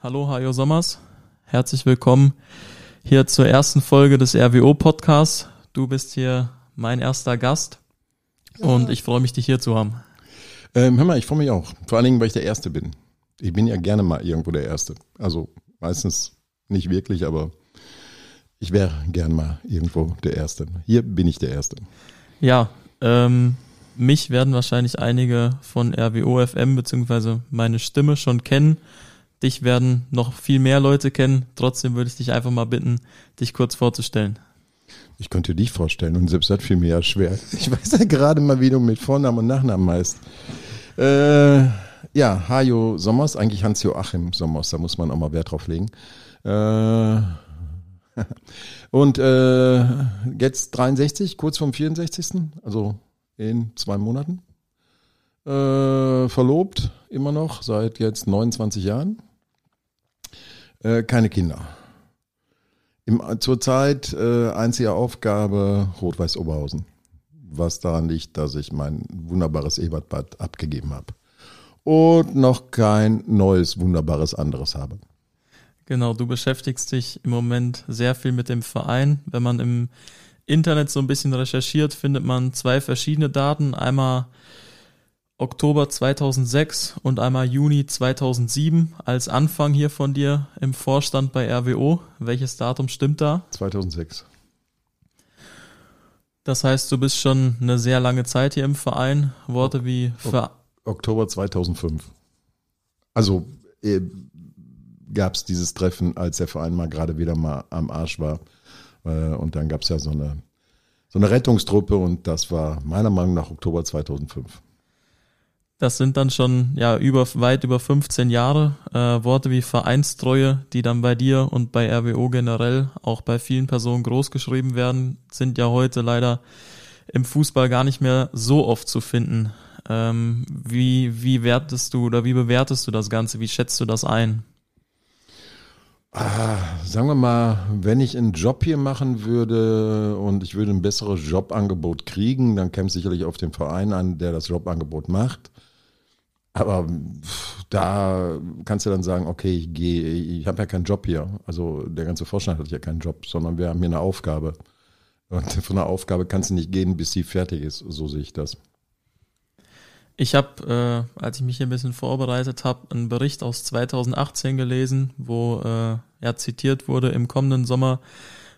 Hallo, Hajo Sommers. Herzlich willkommen hier zur ersten Folge des RWO Podcasts. Du bist hier mein erster Gast und ich freue mich, dich hier zu haben. Ähm, hör mal, ich freue mich auch. Vor allen Dingen, weil ich der Erste bin. Ich bin ja gerne mal irgendwo der Erste. Also meistens nicht wirklich, aber ich wäre gern mal irgendwo der Erste. Hier bin ich der Erste. Ja, ähm, mich werden wahrscheinlich einige von RWO FM beziehungsweise meine Stimme schon kennen. Dich werden noch viel mehr Leute kennen. Trotzdem würde ich dich einfach mal bitten, dich kurz vorzustellen. Ich könnte dich vorstellen und selbst das fiel mir ja schwer. Ich weiß ja gerade mal, wie du mit Vornamen und Nachnamen heißt. Äh, ja, Hajo Sommers, eigentlich Hans-Joachim Sommers, da muss man auch mal Wert drauf legen. Äh, und äh, jetzt 63, kurz vom 64. Also in zwei Monaten. Äh, verlobt, immer noch, seit jetzt 29 Jahren. Äh, keine Kinder. Zurzeit äh, einzige Aufgabe Rot-Weiß Oberhausen. Was daran liegt, dass ich mein wunderbares Ebertbad abgegeben habe. Und noch kein neues, wunderbares anderes habe. Genau, du beschäftigst dich im Moment sehr viel mit dem Verein. Wenn man im Internet so ein bisschen recherchiert, findet man zwei verschiedene Daten. Einmal Oktober 2006 und einmal Juni 2007 als Anfang hier von dir im Vorstand bei RWO. Welches Datum stimmt da? 2006. Das heißt, du bist schon eine sehr lange Zeit hier im Verein. Worte wie Ver Oktober 2005. Also äh, gab es dieses Treffen, als der Verein mal gerade wieder mal am Arsch war. Äh, und dann gab es ja so eine, so eine Rettungstruppe und das war meiner Meinung nach Oktober 2005. Das sind dann schon ja über weit über 15 Jahre äh, Worte wie Vereinstreue, die dann bei dir und bei RWO generell auch bei vielen Personen großgeschrieben werden, sind ja heute leider im Fußball gar nicht mehr so oft zu finden. Ähm, wie wie wertest du oder wie bewertest du das Ganze? Wie schätzt du das ein? Ah, sagen wir mal, wenn ich einen Job hier machen würde und ich würde ein besseres Jobangebot kriegen, dann käme es sicherlich auf den Verein an, der das Jobangebot macht. Aber da kannst du dann sagen, okay, ich gehe, ich habe ja keinen Job hier. Also der ganze Vorstand hat ja keinen Job, sondern wir haben hier eine Aufgabe. Und von der Aufgabe kannst du nicht gehen, bis sie fertig ist. So sehe ich das. Ich habe, äh, als ich mich hier ein bisschen vorbereitet habe, einen Bericht aus 2018 gelesen, wo äh, er zitiert wurde, im kommenden Sommer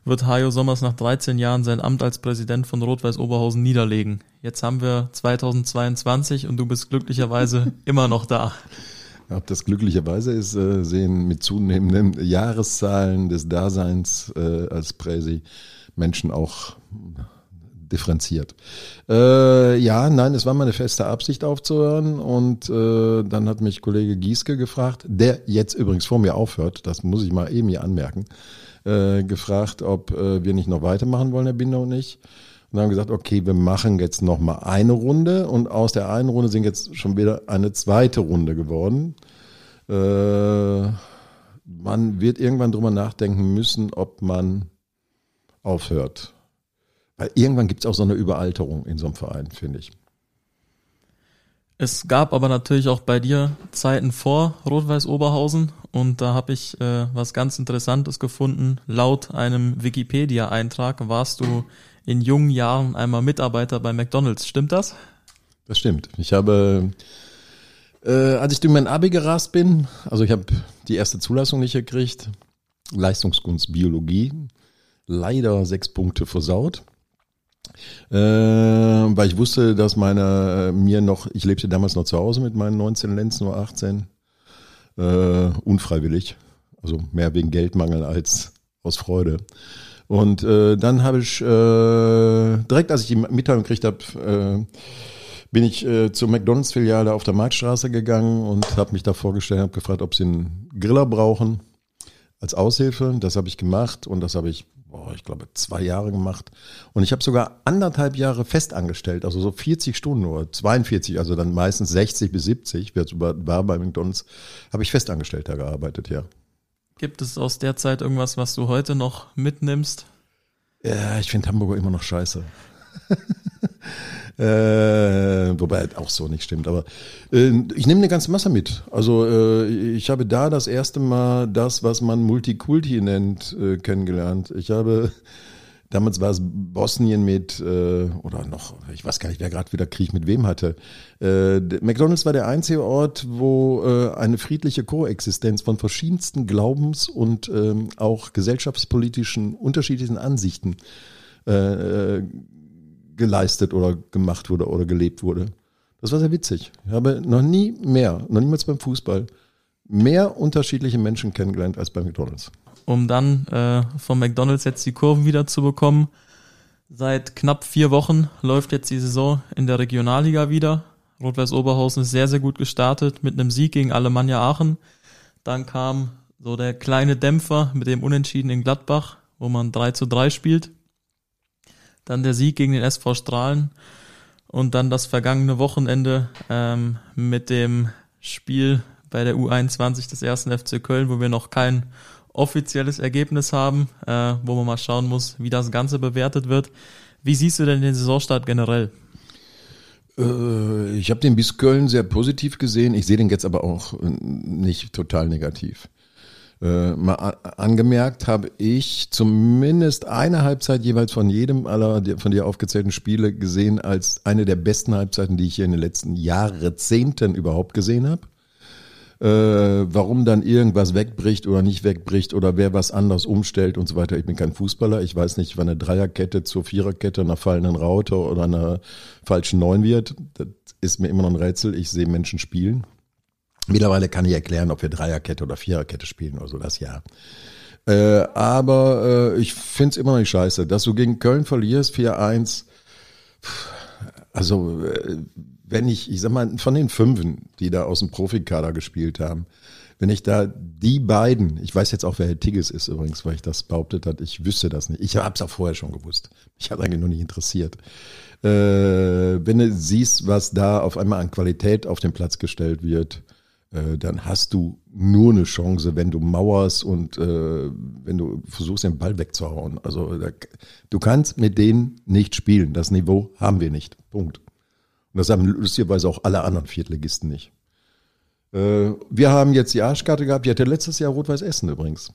wird Hajo Sommers nach 13 Jahren sein Amt als Präsident von Rot-Weiß Oberhausen niederlegen. Jetzt haben wir 2022 und du bist glücklicherweise immer noch da. Ob das glücklicherweise ist, äh, sehen mit zunehmenden Jahreszahlen des Daseins äh, als Präsi Menschen auch differenziert. Äh, ja, nein, es war meine feste Absicht aufzuhören und äh, dann hat mich Kollege Gieske gefragt, der jetzt übrigens vor mir aufhört, das muss ich mal eben hier anmerken, äh, gefragt, ob äh, wir nicht noch weitermachen wollen, Herr Binder und ich. Und haben gesagt, okay, wir machen jetzt noch mal eine Runde und aus der einen Runde sind jetzt schon wieder eine zweite Runde geworden. Äh, man wird irgendwann drüber nachdenken müssen, ob man aufhört. Weil irgendwann gibt es auch so eine Überalterung in so einem Verein, finde ich. Es gab aber natürlich auch bei dir Zeiten vor Rot-Weiß Oberhausen und da habe ich äh, was ganz Interessantes gefunden. Laut einem Wikipedia-Eintrag warst du in jungen Jahren einmal Mitarbeiter bei McDonald's. Stimmt das? Das stimmt. Ich habe, äh, als ich durch mein Abi gerast bin, also ich habe die erste Zulassung nicht gekriegt, Leistungskunst Biologie, leider sechs Punkte versaut. Äh, weil ich wusste, dass meine äh, mir noch, ich lebte damals noch zu Hause mit meinen 19 Lenzen nur 18, äh, unfreiwillig, also mehr wegen Geldmangel als aus Freude. Und äh, dann habe ich äh, direkt, als ich die Mitteilung gekriegt habe, äh, bin ich äh, zur McDonalds-Filiale auf der Marktstraße gegangen und habe mich da vorgestellt, habe gefragt, ob sie einen Griller brauchen als Aushilfe. Das habe ich gemacht und das habe ich boah, ich glaube, zwei Jahre gemacht. Und ich habe sogar anderthalb Jahre festangestellt, also so 40 Stunden oder 42, also dann meistens 60 bis 70, wer war bei McDonalds, habe ich festangestellter gearbeitet, ja. Gibt es aus der Zeit irgendwas, was du heute noch mitnimmst? Ja, ich finde Hamburger immer noch scheiße. Äh, wobei auch so nicht stimmt, aber äh, ich nehme eine ganze Masse mit. Also äh, ich habe da das erste Mal das, was man Multikulti nennt, äh, kennengelernt. Ich habe Damals war es Bosnien mit, äh, oder noch, ich weiß gar nicht, wer gerade wieder Krieg mit wem hatte. Äh, McDonalds war der einzige Ort, wo äh, eine friedliche Koexistenz von verschiedensten Glaubens- und ähm, auch gesellschaftspolitischen unterschiedlichen Ansichten äh, äh, geleistet oder gemacht wurde oder gelebt wurde. Das war sehr witzig. Ich habe noch nie mehr, noch niemals beim Fußball, mehr unterschiedliche Menschen kennengelernt als bei McDonalds um dann äh, von McDonalds jetzt die Kurven wieder zu bekommen. Seit knapp vier Wochen läuft jetzt die Saison in der Regionalliga wieder. Rot-Weiß Oberhausen ist sehr, sehr gut gestartet mit einem Sieg gegen Alemannia Aachen. Dann kam so der kleine Dämpfer mit dem Unentschieden in Gladbach, wo man 3 zu 3 spielt. Dann der Sieg gegen den SV Strahlen und dann das vergangene Wochenende ähm, mit dem Spiel bei der U21 des ersten FC Köln, wo wir noch kein offizielles Ergebnis haben, äh, wo man mal schauen muss, wie das Ganze bewertet wird. Wie siehst du denn den Saisonstart generell? Äh, ich habe den bis Köln sehr positiv gesehen. Ich sehe den jetzt aber auch äh, nicht total negativ. Äh, mal angemerkt habe ich zumindest eine Halbzeit jeweils von jedem aller von dir aufgezählten Spiele gesehen als eine der besten Halbzeiten, die ich hier in den letzten Jahrzehnten überhaupt gesehen habe äh, warum dann irgendwas wegbricht oder nicht wegbricht oder wer was anders umstellt und so weiter. Ich bin kein Fußballer. Ich weiß nicht, wann eine Dreierkette zur Viererkette einer fallenden Raute oder einer falschen Neun wird. Das ist mir immer noch ein Rätsel. Ich sehe Menschen spielen. Mittlerweile kann ich erklären, ob wir Dreierkette oder Viererkette spielen oder so, das ja. Äh, aber äh, ich find's immer noch nicht scheiße, dass du gegen Köln verlierst, 4-1. Also äh, wenn ich, ich sag mal, von den Fünfen, die da aus dem Profikader gespielt haben, wenn ich da die beiden, ich weiß jetzt auch, wer Herr Tigges ist übrigens, weil ich das behauptet hat, ich wüsste das nicht. Ich habe es auch vorher schon gewusst. Mich hat eigentlich nur nicht interessiert. Äh, wenn du siehst, was da auf einmal an Qualität auf den Platz gestellt wird, äh, dann hast du nur eine Chance, wenn du mauerst und äh, wenn du versuchst, den Ball wegzuhauen. Also da, du kannst mit denen nicht spielen. Das Niveau haben wir nicht. Punkt. Und das haben lustigerweise auch alle anderen Viertligisten nicht. Äh, wir haben jetzt die Arschkarte gehabt, die hatte letztes Jahr Rot-Weiß Essen übrigens.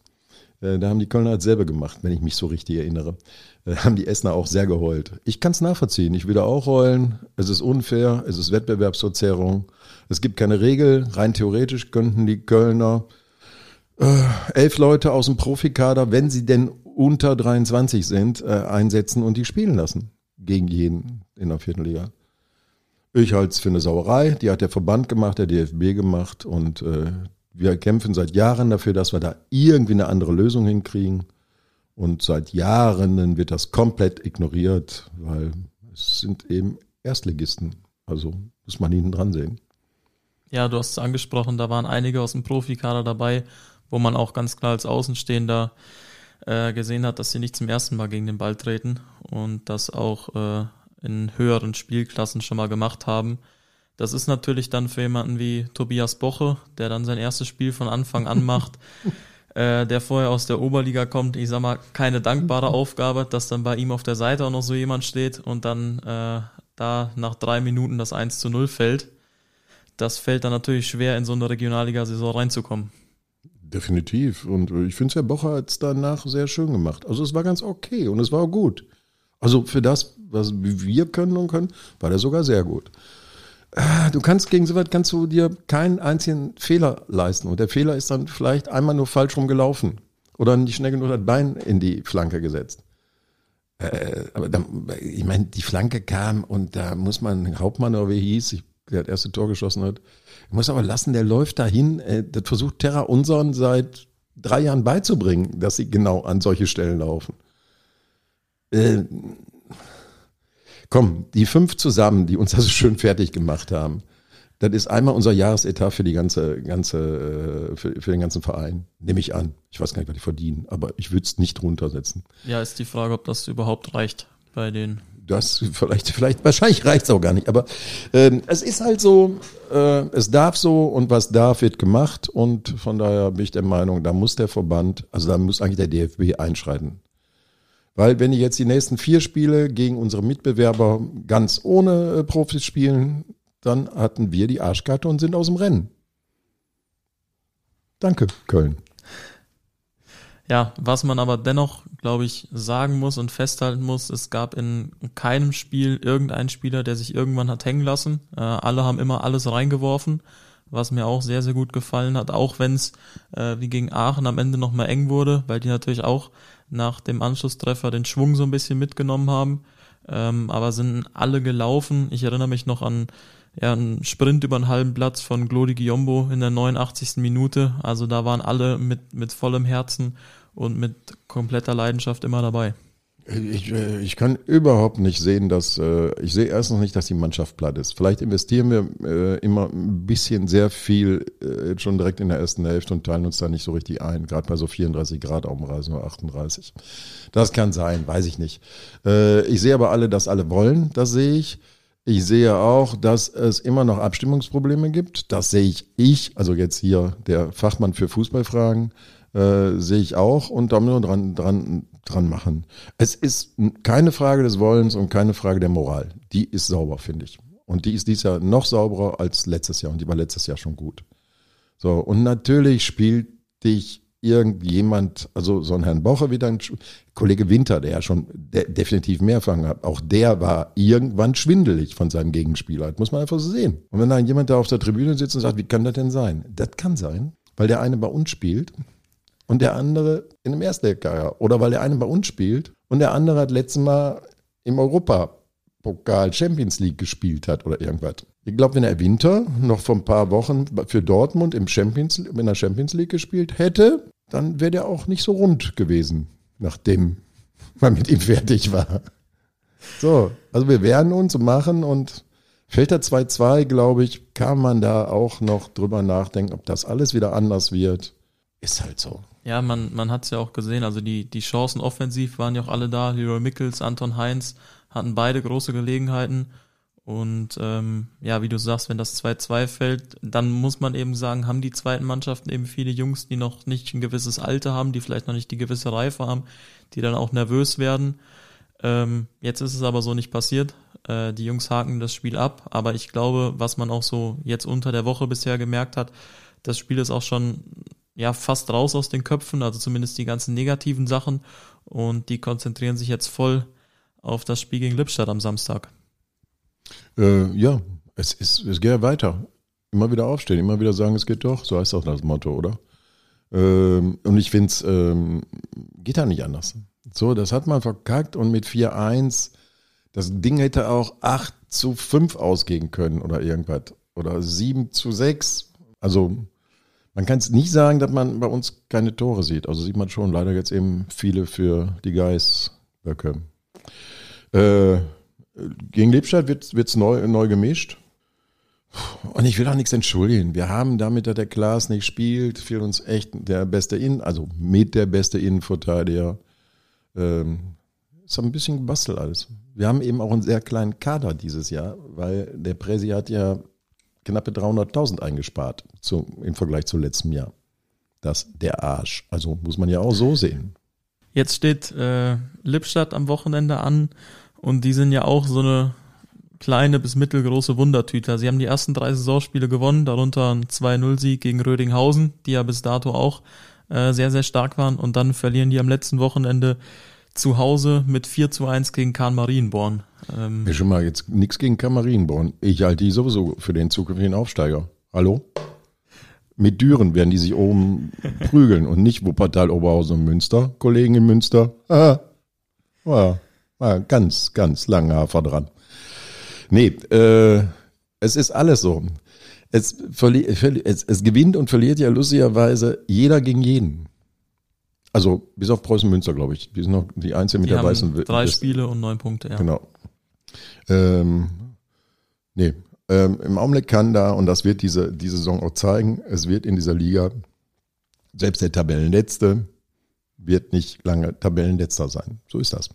Äh, da haben die Kölner halt selber gemacht, wenn ich mich so richtig erinnere. Äh, haben die Essener auch sehr geheult. Ich kann es nachvollziehen. Ich würde auch heulen. Es ist unfair, es ist Wettbewerbsverzerrung. Es gibt keine Regel. Rein theoretisch könnten die Kölner äh, elf Leute aus dem Profikader, wenn sie denn unter 23 sind, äh, einsetzen und die spielen lassen. Gegen jeden in der vierten Liga. Ich halte es für eine Sauerei. Die hat der Verband gemacht, der DFB gemacht und äh, wir kämpfen seit Jahren dafür, dass wir da irgendwie eine andere Lösung hinkriegen. Und seit Jahren wird das komplett ignoriert, weil es sind eben Erstligisten. Also muss man hinten dran sehen. Ja, du hast es angesprochen, da waren einige aus dem Profikader dabei, wo man auch ganz klar als Außenstehender äh, gesehen hat, dass sie nicht zum ersten Mal gegen den Ball treten und dass auch äh, in höheren Spielklassen schon mal gemacht haben. Das ist natürlich dann für jemanden wie Tobias Boche, der dann sein erstes Spiel von Anfang an macht, äh, der vorher aus der Oberliga kommt, ich sag mal, keine dankbare Aufgabe, dass dann bei ihm auf der Seite auch noch so jemand steht und dann äh, da nach drei Minuten das 1 zu 0 fällt. Das fällt dann natürlich schwer, in so eine Regionalliga-Saison reinzukommen. Definitiv. Und ich finde, Herr Bocher hat es danach sehr schön gemacht. Also es war ganz okay und es war auch gut. Also für das, was wir können und können, war der sogar sehr gut. Äh, du kannst gegen so weit kannst du dir keinen einzigen Fehler leisten. Und der Fehler ist dann vielleicht einmal nur falsch rumgelaufen oder nicht schnell genug das Bein in die Flanke gesetzt. Äh, aber dann, ich meine, die Flanke kam und da muss man, Hauptmann oder wie hieß, ich, der das erste Tor geschossen hat, ich muss aber lassen, der läuft dahin, äh, das versucht Terra unseren seit drei Jahren beizubringen, dass sie genau an solche Stellen laufen. Äh, komm, die fünf zusammen, die uns das schön fertig gemacht haben, das ist einmal unser Jahresetat für die ganze, ganze, äh, für, für den ganzen Verein. Nehme ich an. Ich weiß gar nicht, was die verdienen, aber ich würde es nicht runtersetzen. Ja, ist die Frage, ob das überhaupt reicht bei den. Das vielleicht, vielleicht, wahrscheinlich reicht es auch gar nicht, aber äh, es ist halt so, äh, es darf so und was darf, wird gemacht und von daher bin ich der Meinung, da muss der Verband, also da muss eigentlich der DFB einschreiten. Weil wenn die jetzt die nächsten vier Spiele gegen unsere Mitbewerber ganz ohne äh, Profis spielen, dann hatten wir die Arschkarte und sind aus dem Rennen. Danke, Köln. Ja, was man aber dennoch, glaube ich, sagen muss und festhalten muss, es gab in keinem Spiel irgendeinen Spieler, der sich irgendwann hat hängen lassen. Äh, alle haben immer alles reingeworfen, was mir auch sehr, sehr gut gefallen hat, auch wenn es äh, wie gegen Aachen am Ende nochmal eng wurde, weil die natürlich auch nach dem Anschlusstreffer den Schwung so ein bisschen mitgenommen haben. Ähm, aber sind alle gelaufen. Ich erinnere mich noch an ja, einen Sprint über einen halben Platz von Glody Giombo in der 89. Minute. Also da waren alle mit, mit vollem Herzen und mit kompletter Leidenschaft immer dabei. Ich, äh, ich kann überhaupt nicht sehen, dass äh, ich sehe erst noch nicht, dass die Mannschaft platt ist. Vielleicht investieren wir äh, immer ein bisschen sehr viel schon direkt in der ersten Hälfte und teilen uns da nicht so richtig ein, gerade bei so 34 Grad auf dem Reisen oder 38. Das kann sein, weiß ich nicht. Ich sehe aber alle, dass alle wollen, das sehe ich. Ich sehe auch, dass es immer noch Abstimmungsprobleme gibt. Das sehe ich ich, also jetzt hier der Fachmann für Fußballfragen, äh, sehe ich auch und da müssen wir dran, dran, dran machen. Es ist keine Frage des Wollens und keine Frage der Moral. Die ist sauber, finde ich. Und die ist dieses Jahr noch sauberer als letztes Jahr und die war letztes Jahr schon gut. So, und natürlich spielt dich irgendjemand, also so ein Herrn Bocher wie dein Kollege Winter, der ja schon de definitiv mehr Erfahrung hat, auch der war irgendwann schwindelig von seinem Gegenspieler. Das muss man einfach so sehen. Und wenn da jemand da auf der Tribüne sitzt und sagt, wie kann das denn sein? Das kann sein, weil der eine bei uns spielt und der andere in einem Erstliga oder weil der eine bei uns spielt und der andere hat letztes Mal im Europapokal Champions League gespielt hat oder irgendwas. Ich glaube, wenn er Winter noch vor ein paar Wochen für Dortmund im Champions, in der Champions League gespielt hätte, dann wäre der auch nicht so rund gewesen, nachdem man mit ihm fertig war. So, also wir werden uns machen und fällt der 2-2, glaube ich, kann man da auch noch drüber nachdenken, ob das alles wieder anders wird. Ist halt so. Ja, man, man hat es ja auch gesehen, also die, die Chancen offensiv waren ja auch alle da. Leroy Mickels, Anton Heinz hatten beide große Gelegenheiten. Und ähm, ja, wie du sagst, wenn das 2-2 fällt, dann muss man eben sagen, haben die zweiten Mannschaften eben viele Jungs, die noch nicht ein gewisses Alter haben, die vielleicht noch nicht die gewisse Reife haben, die dann auch nervös werden. Ähm, jetzt ist es aber so nicht passiert. Äh, die Jungs haken das Spiel ab, aber ich glaube, was man auch so jetzt unter der Woche bisher gemerkt hat, das Spiel ist auch schon ja fast raus aus den Köpfen, also zumindest die ganzen negativen Sachen und die konzentrieren sich jetzt voll auf das Spiel gegen Lippstadt am Samstag. Äh, ja, es, ist, es geht ja weiter. Immer wieder aufstehen, immer wieder sagen, es geht doch. So heißt auch das Motto, oder? Ähm, und ich finde es, ähm, geht ja nicht anders. So, das hat man verkackt und mit 4-1, das Ding hätte auch 8 zu 5 ausgehen können oder irgendwas. Oder 7 zu 6. Also, man kann es nicht sagen, dass man bei uns keine Tore sieht. Also sieht man schon leider jetzt eben viele für die Geißböcke. Äh, gegen Lippstadt wird es neu, neu gemischt. Und ich will auch nichts entschuldigen. Wir haben damit, dass der Klaas nicht spielt, fehlt uns echt der beste Innen, also mit der beste Innenverteidiger. Ähm, ist ein bisschen gebastelt alles. Wir haben eben auch einen sehr kleinen Kader dieses Jahr, weil der Präsi hat ja knappe 300.000 eingespart zu, im Vergleich zu letztem Jahr. Das der Arsch. Also muss man ja auch so sehen. Jetzt steht äh, Lippstadt am Wochenende an und die sind ja auch so eine kleine bis mittelgroße Wundertüte. Sie haben die ersten drei Saisonspiele gewonnen, darunter ein 2-0-Sieg gegen Rödinghausen, die ja bis dato auch äh, sehr, sehr stark waren. Und dann verlieren die am letzten Wochenende zu Hause mit 4 zu 1 gegen Kahn Marienborn. Ähm, schon mal jetzt nichts gegen Kahn Marienborn. Ich halte die sowieso für den zukünftigen Aufsteiger. Hallo? Mit Düren werden die sich oben prügeln und nicht Wuppertal, Oberhausen und Münster. Kollegen in Münster. Ah. Ja. War ganz, ganz lange Hafer dran. Nee, äh, es ist alles so. Es, es, es gewinnt und verliert ja lustigerweise jeder gegen jeden. Also bis auf Preußen Münster, glaube ich. Die sind noch die Einzigen mit die der haben weißen Drei Spiele und neun Punkte, ja. Genau. Ähm, nee, ähm, im Augenblick kann da, und das wird diese, diese Saison auch zeigen, es wird in dieser Liga, selbst der Tabellenletzte wird nicht lange Tabellenletzter sein. So ist das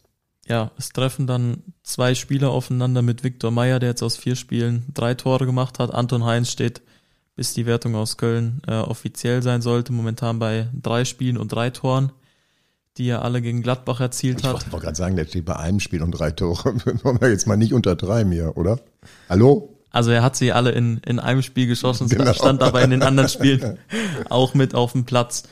ja, es treffen dann zwei Spieler aufeinander mit Viktor Meyer, der jetzt aus vier Spielen drei Tore gemacht hat. Anton Heinz steht, bis die Wertung aus Köln äh, offiziell sein sollte, momentan bei drei Spielen und drei Toren. die er alle gegen Gladbach erzielt Ich hat. wollte gerade sagen, der steht bei einem Spiel und drei Tore. Wollen wir jetzt mal nicht untertreiben hier, oder? Hallo? Also er hat sie alle in, in einem Spiel geschossen, Genau. stand aber in den anderen Spielen auch mit auf dem Platz.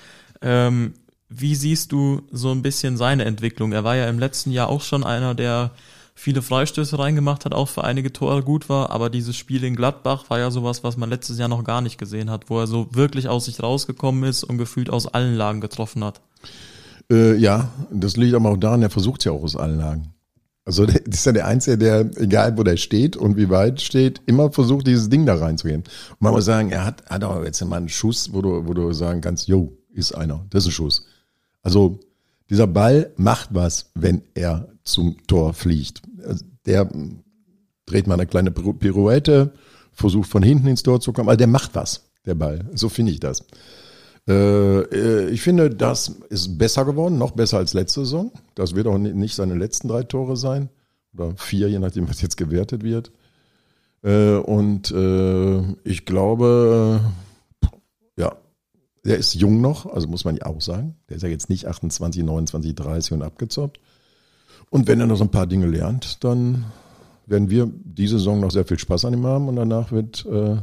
Ähm, wie siehst du so ein bisschen seine Entwicklung? Er war ja im letzten Jahr auch schon einer, der viele Freistöße reingemacht hat, auch für einige Tore gut war, aber dieses Spiel in Gladbach war ja sowas, was man letztes Jahr noch gar nicht gesehen hat, wo er so wirklich aus sich rausgekommen ist und gefühlt aus allen Lagen getroffen hat. Äh, ja, das liegt aber auch daran, er versucht ja auch aus allen Lagen. Also das ist ja der Einzige, der, egal wo der steht und wie weit steht, immer versucht, dieses Ding da reinzugehen. Man muss sagen, er hat, hat auch jetzt mal einen Schuss, wo du, wo du sagen kannst, jo, ist einer, das ist ein Schuss. Also dieser Ball macht was, wenn er zum Tor fliegt. Also Der dreht mal eine kleine Pirouette, versucht von hinten ins Tor zu kommen, also der macht was, der Ball. So finde ich das. Äh, äh, ich finde, das ist besser geworden, noch besser als letzte Saison. Das wird auch ni- nicht seine letzten drei Tore sein. Oder vier, je nachdem, was jetzt gewertet wird. Äh, Und ich glaube, der ist jung noch, also muss man ja auch sagen. Der ist ja jetzt nicht 28, 29, 30 und abgezockt. Und wenn er noch so ein paar Dinge lernt, dann werden wir diese Saison noch sehr viel Spaß an ihm haben und danach wird äh,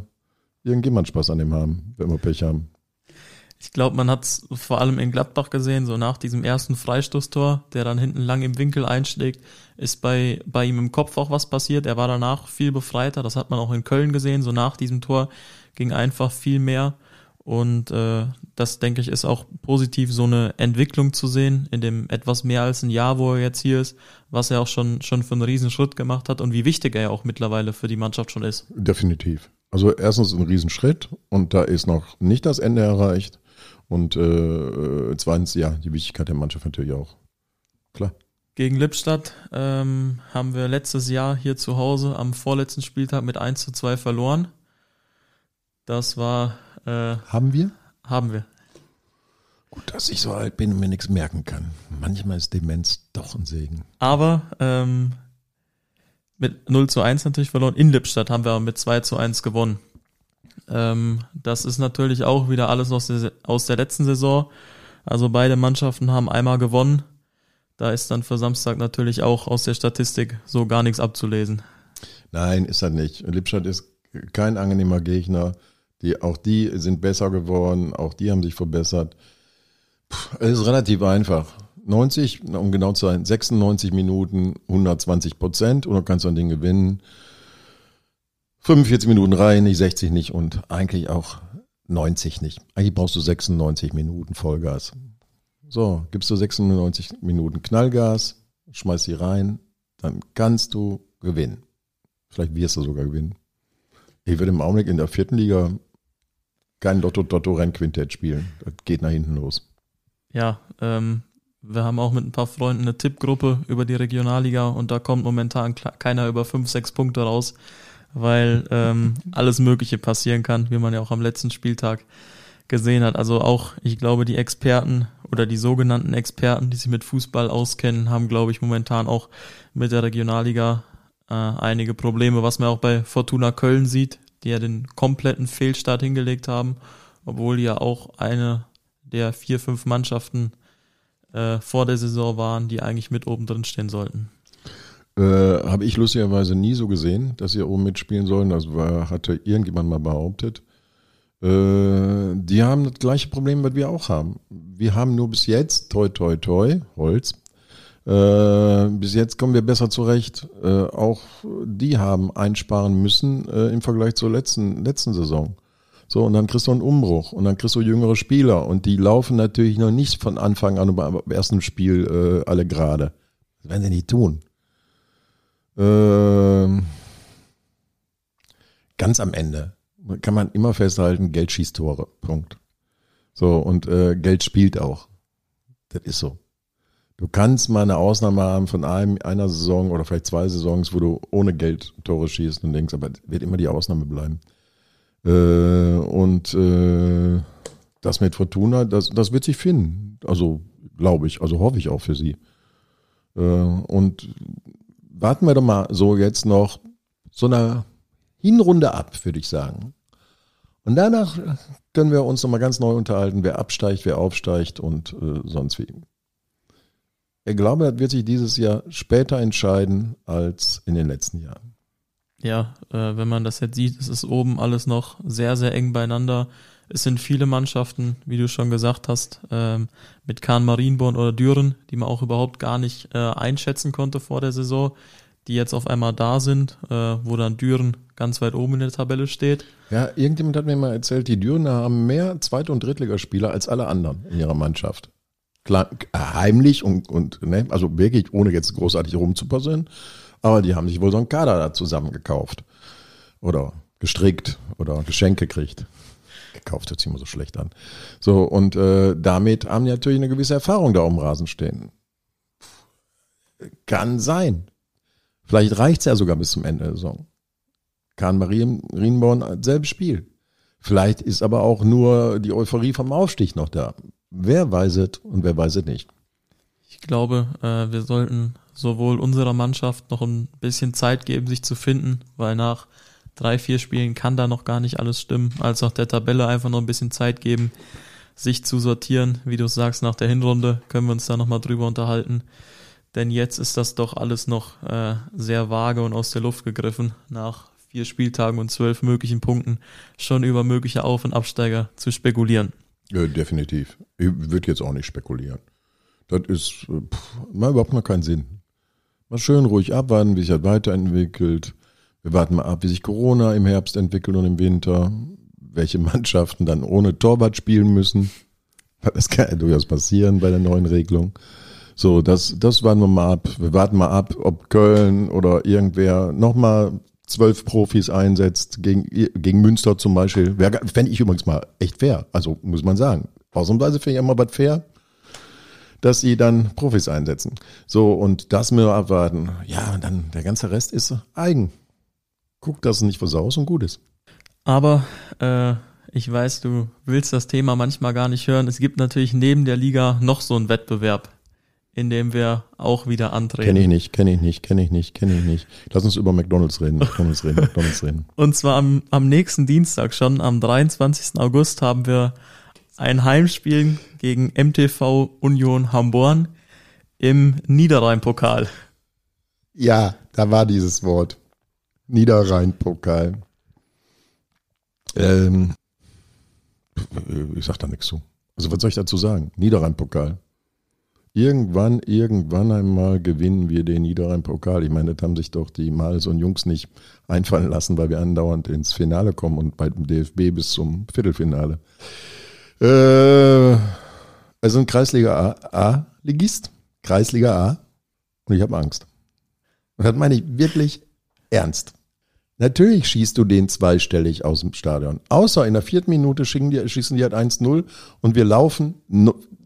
irgendjemand Spaß an ihm haben, wenn wir Pech haben. Ich glaube, man hat es vor allem in Gladbach gesehen, so nach diesem ersten Freistoßtor, der dann hinten lang im Winkel einschlägt, ist bei, bei ihm im Kopf auch was passiert. Er war danach viel befreiter, das hat man auch in Köln gesehen, so nach diesem Tor ging einfach viel mehr. Und äh, das, denke ich, ist auch positiv, so eine Entwicklung zu sehen in dem etwas mehr als ein Jahr, wo er jetzt hier ist, was er auch schon, schon für einen Riesenschritt gemacht hat und wie wichtig er ja auch mittlerweile für die Mannschaft schon ist. Definitiv. Also erstens ein Riesenschritt und da ist noch nicht das Ende erreicht. Und äh, zweitens, ja, die Wichtigkeit der Mannschaft natürlich auch. Klar. Gegen Lippstadt ähm, haben wir letztes Jahr hier zu Hause am vorletzten Spieltag mit 1 zu 2 verloren. Das war, äh, Haben wir? haben wir. Gut, dass ich so alt bin und mir nichts merken kann. Manchmal ist Demenz doch ein Segen. Aber ähm, mit 0 zu 1 natürlich verloren. In Lippstadt haben wir aber mit 2 zu 1 gewonnen. Ähm, das ist natürlich auch wieder alles aus der, aus der letzten Saison. Also beide Mannschaften haben einmal gewonnen. Da ist dann für Samstag natürlich auch aus der Statistik so gar nichts abzulesen. Nein, ist das nicht. Lippstadt ist kein angenehmer Gegner. Die, auch die sind besser geworden, auch die haben sich verbessert. Puh, es ist relativ einfach. 90, um genau zu sein, 96 Minuten, 120 Prozent und dann kannst du ein Ding gewinnen. 45 Minuten rein, nicht 60 nicht und eigentlich auch 90 nicht. Eigentlich brauchst du 96 Minuten Vollgas. So, gibst du 96 Minuten Knallgas, schmeißt die rein, dann kannst du gewinnen. Vielleicht wirst du sogar gewinnen. Ich würde im Augenblick in der vierten Liga kein Lotto-Dotto-Rennquintett spielen. Das geht nach hinten los. Ja, ähm, wir haben auch mit ein paar Freunden eine Tippgruppe über die Regionalliga und da kommt momentan keiner über fünf, sechs Punkte raus, weil ähm, alles Mögliche passieren kann, wie man ja auch am letzten Spieltag gesehen hat. Also auch, ich glaube, die Experten oder die sogenannten Experten, die sich mit Fußball auskennen, haben, glaube ich, momentan auch mit der Regionalliga äh, einige Probleme, was man auch bei Fortuna Köln sieht, die ja den kompletten Fehlstart hingelegt haben, obwohl ja auch eine der vier, fünf Mannschaften äh, vor der Saison waren, die eigentlich mit oben drin stehen sollten. Äh, Habe ich lustigerweise nie so gesehen, dass sie oben mitspielen sollen. Das war, hatte irgendjemand mal behauptet. Äh, die haben das gleiche Problem, was wir auch haben. Wir haben nur bis jetzt, toi, toi, toi, Holz, äh, bis jetzt kommen wir besser zurecht. Äh, auch die haben einsparen müssen äh, im Vergleich zur letzten, letzten Saison. So, und dann kriegst du einen Umbruch und dann kriegst du jüngere Spieler und die laufen natürlich noch nicht von Anfang an beim ersten Spiel äh, alle gerade. Das werden sie nicht tun. Ähm, ganz am Ende kann man immer festhalten, Geld schießt Tore. Punkt. So, und äh, Geld spielt auch. Das ist so. Du kannst mal eine Ausnahme haben von einem, einer Saison oder vielleicht zwei Saisons, wo du ohne Geld Tore schießt und denkst, aber wird immer die Ausnahme bleiben. Äh, und äh, das mit Fortuna, das, das wird sich finden. Also glaube ich, also hoffe ich auch für sie. Äh, und warten wir doch mal so jetzt noch so eine Hinrunde ab, würde ich sagen. Und danach können wir uns nochmal ganz neu unterhalten, wer absteigt, wer aufsteigt und äh, sonst wie. Ich glaube, das wird sich dieses Jahr später entscheiden als in den letzten Jahren. Ja, äh, wenn man das jetzt sieht, es ist oben alles noch sehr, sehr eng beieinander. Es sind viele Mannschaften, wie du schon gesagt hast, ähm, mit Kahn Marienborn oder Düren, die man auch überhaupt gar nicht äh, einschätzen konnte vor der Saison, die jetzt auf einmal da sind, äh, wo dann Düren ganz weit oben in der Tabelle steht. Ja, irgendjemand hat mir mal erzählt, die Dürener haben mehr Zweit- und Drittligaspieler als alle anderen in ihrer Mannschaft. Klar, heimlich und, und ne, also wirklich ohne jetzt großartig rumzupassieren, aber die haben sich wohl so einen Kader da zusammengekauft. Oder gestrickt oder Geschenke gekriegt. Gekauft hört sich immer so schlecht an. So, und äh, damit haben die natürlich eine gewisse Erfahrung da um Rasen stehen. Kann sein. Vielleicht reicht's ja sogar bis zum Ende der Saison. Kahn Marienborn, selbes Spiel. Vielleicht ist aber auch nur die Euphorie vom Aufstieg noch da. Wer weiß es und wer weiß es nicht. Ich glaube, äh, wir sollten sowohl unserer Mannschaft noch ein bisschen Zeit geben, sich zu finden, weil nach drei, vier Spielen kann da noch gar nicht alles stimmen, als auch der Tabelle einfach noch ein bisschen Zeit geben, sich zu sortieren. Wie du sagst, nach der Hinrunde können wir uns da nochmal drüber unterhalten. Denn jetzt ist das doch alles noch äh, sehr vage und aus der Luft gegriffen, nach vier Spieltagen und zwölf möglichen Punkten schon über mögliche Auf- und Absteiger zu spekulieren. Ja, definitiv. Ich würde jetzt auch nicht spekulieren. Das ist pff, mal überhaupt noch keinen Sinn. Mal schön ruhig abwarten, wie sich das weiterentwickelt. Wir warten mal ab, wie sich Corona im Herbst entwickelt und im Winter. Welche Mannschaften dann ohne Torwart spielen müssen. Das kann ja durchaus passieren bei der neuen Regelung. So, das, das warten wir mal ab. Wir warten mal ab, ob Köln oder irgendwer nochmal zwölf Profis einsetzt, gegen, gegen Münster zum Beispiel. Fände ich übrigens mal echt fair. Also muss man sagen. Ausnahmsweise finde ich immer was fair, dass sie dann Profis einsetzen. So, und das müssen wir abwarten. Ja, und dann der ganze Rest ist eigen. Guck, dass es nicht versaust und gut ist. Aber äh, ich weiß, du willst das Thema manchmal gar nicht hören. Es gibt natürlich neben der Liga noch so einen Wettbewerb, in dem wir auch wieder antreten. Kenne ich nicht, kenne ich nicht, kenne ich nicht, kenne ich nicht. Lass uns über McDonalds reden, McDonalds reden, McDonalds reden. Und zwar am, am nächsten Dienstag schon, am 23. August, haben wir ein Heimspiel gegen MTV Union Hamborn im Niederrhein-Pokal. Ja, da war dieses Wort. Niederrhein-Pokal. Ähm, ich sag da nichts zu. Also was soll ich dazu sagen? Niederrhein-Pokal. Irgendwann, irgendwann einmal gewinnen wir den Niederrhein-Pokal. Ich meine, das haben sich doch die Males und Jungs nicht einfallen lassen, weil wir andauernd ins Finale kommen und beim DFB bis zum Viertelfinale. Äh, also ein Kreisliga A-Ligist, Kreisliga A. Und ich habe Angst. Und das meine ich wirklich ernst. Natürlich schießt du den zweistellig aus dem Stadion. Außer in der vierten Minute schießen die halt 1-0 und wir laufen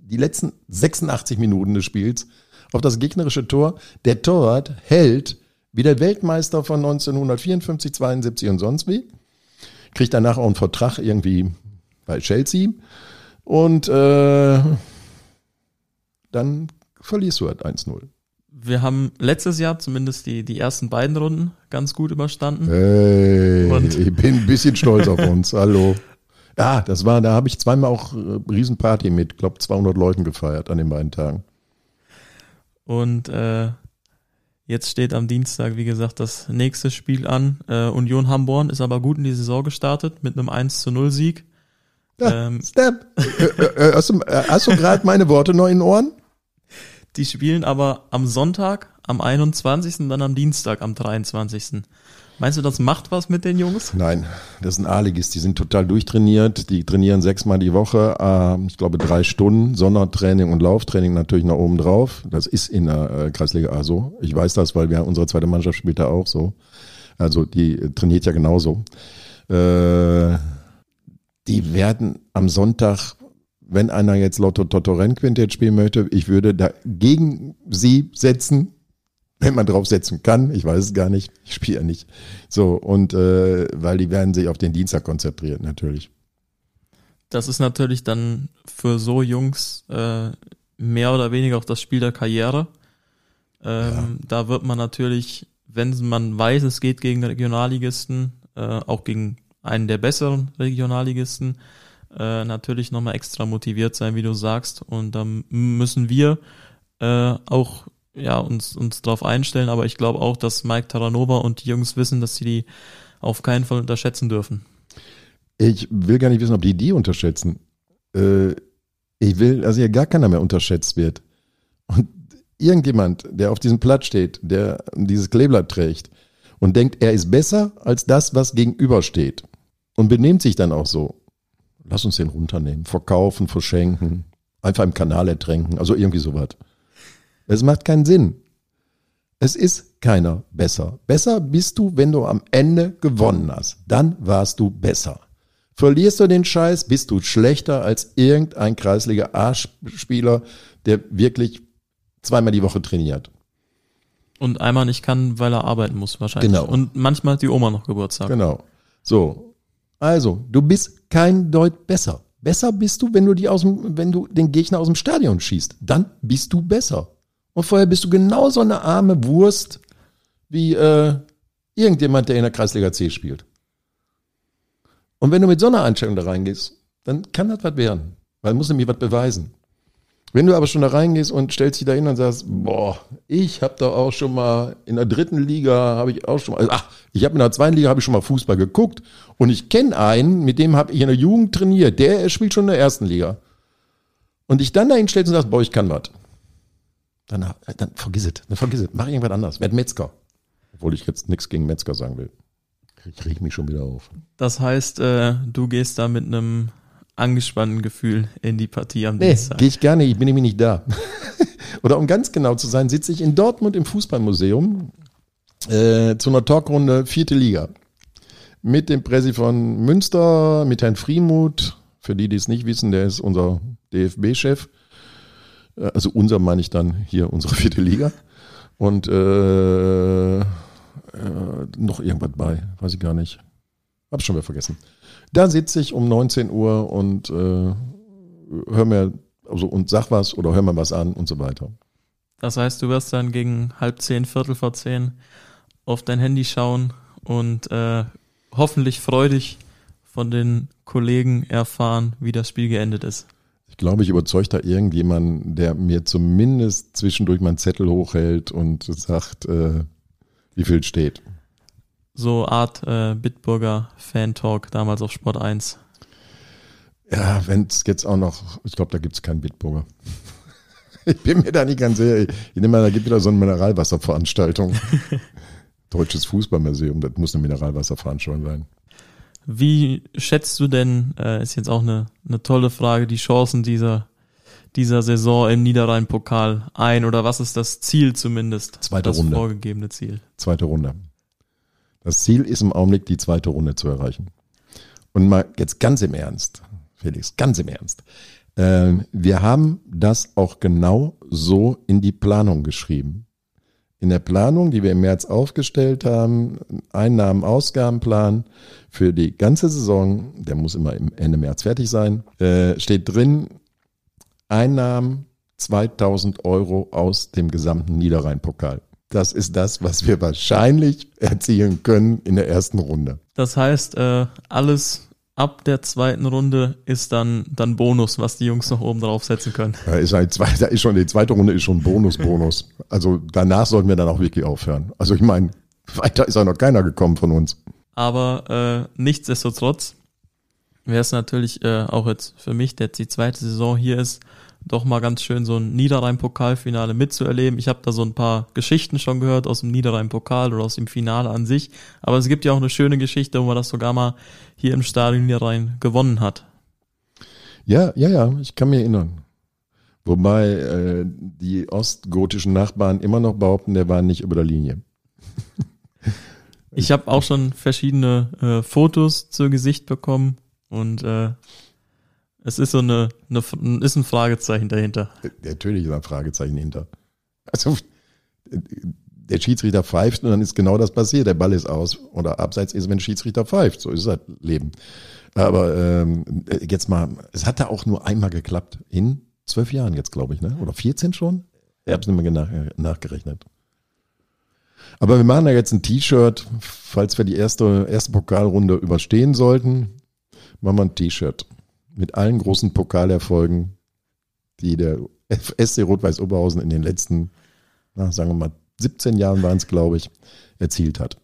die letzten 86 Minuten des Spiels auf das gegnerische Tor. Der Torwart hält wie der Weltmeister von 1954, 72 und sonst wie. Kriegt danach auch einen Vertrag irgendwie bei Chelsea. Und äh, dann verlierst du halt 1-0. Wir haben letztes Jahr zumindest die, die ersten beiden Runden ganz gut überstanden. Hey, Und ich bin ein bisschen stolz auf uns. Hallo. Ja, das war, da habe ich zweimal auch äh, Riesenparty mit, glaube 200 Leuten gefeiert an den beiden Tagen. Und äh, jetzt steht am Dienstag, wie gesagt, das nächste Spiel an. Äh, Union Hamborn ist aber gut in die Saison gestartet mit einem 1 zu 0 Sieg. Ja, ähm, Step. Äh, äh, hast du, äh, hast du gerade meine Worte noch in den Ohren? Die spielen aber am Sonntag, am 21. und dann am Dienstag, am 23. Meinst du, das macht was mit den Jungs? Nein, das sind A-Ligist, die sind total durchtrainiert, die trainieren sechsmal die Woche, äh, ich glaube drei Stunden, Sondertraining und Lauftraining natürlich noch oben drauf. Das ist in der äh, Kreisliga A so. Ich weiß das, weil wir unsere zweite Mannschaft spielt da auch so. Also die trainiert ja genauso. Äh, die werden am Sonntag wenn einer jetzt Lotto Toto Rennquintett spielen möchte, ich würde dagegen sie setzen, wenn man drauf setzen kann. Ich weiß es gar nicht. Ich spiele ja nicht. So, und äh, weil die werden sich auf den Dienstag konzentrieren, natürlich. Das ist natürlich dann für so Jungs äh, mehr oder weniger auch das Spiel der Karriere. Ähm, ja. Da wird man natürlich, wenn man weiß, es geht gegen Regionalligisten, äh, auch gegen einen der besseren Regionalligisten, äh, natürlich nochmal extra motiviert sein, wie du sagst. Und dann müssen wir äh, auch ja uns uns darauf einstellen, aber ich glaube auch, dass Mike Taranova und die Jungs wissen, dass sie die auf keinen Fall unterschätzen dürfen. Ich will gar nicht wissen, ob die die unterschätzen. Äh, ich will, dass hier gar keiner mehr unterschätzt wird. Und irgendjemand, der auf diesem Platz steht, der dieses Kleeblatt trägt und denkt, er ist besser als das, was gegenübersteht und benehmt sich dann auch so. Lass uns den runternehmen, verkaufen, verschenken, einfach im Kanal ertränken, also irgendwie sowas. Es macht keinen Sinn. Es ist keiner besser. Besser bist du, wenn du am Ende gewonnen hast. Dann warst du besser. Verlierst du den Scheiß, bist du schlechter als irgendein kreisliga A-Spieler, der wirklich zweimal die Woche trainiert. Und einmal nicht kann, weil er arbeiten muss wahrscheinlich. Genau. Und manchmal hat die Oma noch Geburtstag. Genau. So. Also, du bist kein Deut besser. Besser bist du, wenn du die aus dem, wenn du den Gegner aus dem Stadion schießt. Dann bist du besser. Und vorher bist du genauso eine arme Wurst wie äh, irgendjemand, der in der Kreisliga C spielt. Und wenn du mit so einer Einstellung da reingehst, dann kann das was werden. Weil muss nämlich was beweisen. Wenn du aber schon da reingehst und stellst dich da hin und sagst, boah, ich habe doch auch schon mal in der dritten Liga habe ich auch schon mal, ach, ich habe in der zweiten Liga habe ich schon mal Fußball geguckt und ich kenne einen, mit dem habe ich in der Jugend trainiert, der spielt schon in der ersten Liga. Und dich dann dahin stellst und sagst, boah, ich kann was. Dann, dann vergiss es, dann vergiss es, mach irgendwas anderes, werd Metzger. Obwohl ich jetzt nichts gegen Metzger sagen will. Ich reg mich schon wieder auf. Das heißt, äh, du gehst da mit einem angespannten Gefühl in die Partie am Nee, Dienstag. gehe ich gerne, ich bin nämlich nicht da. Oder um ganz genau zu sein, sitze ich in Dortmund im Fußballmuseum äh, zu einer Talkrunde vierte Liga. Mit dem Präsi von Münster, mit Herrn Friemuth. Für die, die es nicht wissen, der ist unser DFB-Chef. Äh, Also unser meine ich dann hier unsere vierte Liga. Und äh, äh, noch irgendwas bei, weiß ich gar nicht. Hab schon wieder vergessen. Da sitze ich um 19 Uhr und äh, hör mir, also und sag was oder hör mir was an und so weiter. Das heißt, du wirst dann gegen halb zehn, Viertel vor zehn auf dein Handy schauen und äh, hoffentlich freudig von den Kollegen erfahren, wie das Spiel geendet ist. Glaube, ich überzeuge da irgendjemanden, der mir zumindest zwischendurch meinen Zettel hochhält und sagt, äh, wie viel steht. So Art äh, Bitburger Fan-Talk damals auf Sport 1. Ja, wenn es jetzt auch noch, ich glaube, da gibt es keinen Bitburger. Ich bin mir da nicht ganz sicher. Ich nehme mal, da gibt wieder so eine Mineralwasserveranstaltung. Deutsches Fußballmuseum, das muss eine Mineralwasserveranstaltung sein. Wie schätzt du denn, äh, ist jetzt auch eine, eine tolle Frage, die Chancen dieser, dieser Saison im Niederrhein-Pokal ein oder was ist das Ziel zumindest? Zweite das Runde. vorgegebene Ziel. Zweite Runde. Das Ziel ist im Augenblick, die zweite Runde zu erreichen. Und mal jetzt ganz im Ernst, Felix, ganz im Ernst. Ähm, wir haben das auch genau so in die Planung geschrieben. In der Planung, die wir im März aufgestellt haben, Einnahmen, Ausgabenplan für die ganze Saison, der muss immer im Ende März fertig sein, äh, steht drin, Einnahmen 2000 Euro aus dem gesamten Niederrhein-Pokal. Das ist das, was wir wahrscheinlich erzielen können in der ersten Runde. Das heißt, äh, alles ab der zweiten Runde ist dann, dann Bonus, was die Jungs noch oben draufsetzen können. Da ist, halt zwei, da ist schon, die zweite Runde ist schon Bonus, Bonus. Also danach sollten wir dann auch wirklich aufhören. Also ich meine, weiter ist ja noch keiner gekommen von uns. Aber äh, nichtsdestotrotz wäre es natürlich äh, auch jetzt für mich, der jetzt die zweite Saison hier ist, doch mal ganz schön so ein Niederrhein-Pokalfinale mitzuerleben. Ich habe da so ein paar Geschichten schon gehört aus dem Niederrhein-Pokal oder aus dem Finale an sich. Aber es gibt ja auch eine schöne Geschichte, wo man das sogar mal hier im Stadion Niederrhein gewonnen hat. Ja, ja, ja, ich kann mich erinnern. Wobei äh, die ostgotischen Nachbarn immer noch behaupten, der war nicht über der Linie. Ich habe auch schon verschiedene äh, Fotos zu Gesicht bekommen und äh, es ist so eine, eine ist ein Fragezeichen dahinter. Natürlich ist ein Fragezeichen hinter. Also der Schiedsrichter pfeift und dann ist genau das passiert. Der Ball ist aus oder abseits ist, wenn der Schiedsrichter pfeift. So ist das Leben. Aber ähm, jetzt mal, es hat da auch nur einmal geklappt. In zwölf Jahren jetzt, glaube ich, ne? Oder 14 schon? Ich habe es nicht mehr nach, nachgerechnet. Aber wir machen da jetzt ein T-Shirt, falls wir die erste, erste Pokalrunde überstehen sollten. Machen wir ein T-Shirt mit allen großen Pokalerfolgen, die der SC Rot-Weiß Oberhausen in den letzten, na, sagen wir mal, 17 Jahren waren es, glaube ich, erzielt hat.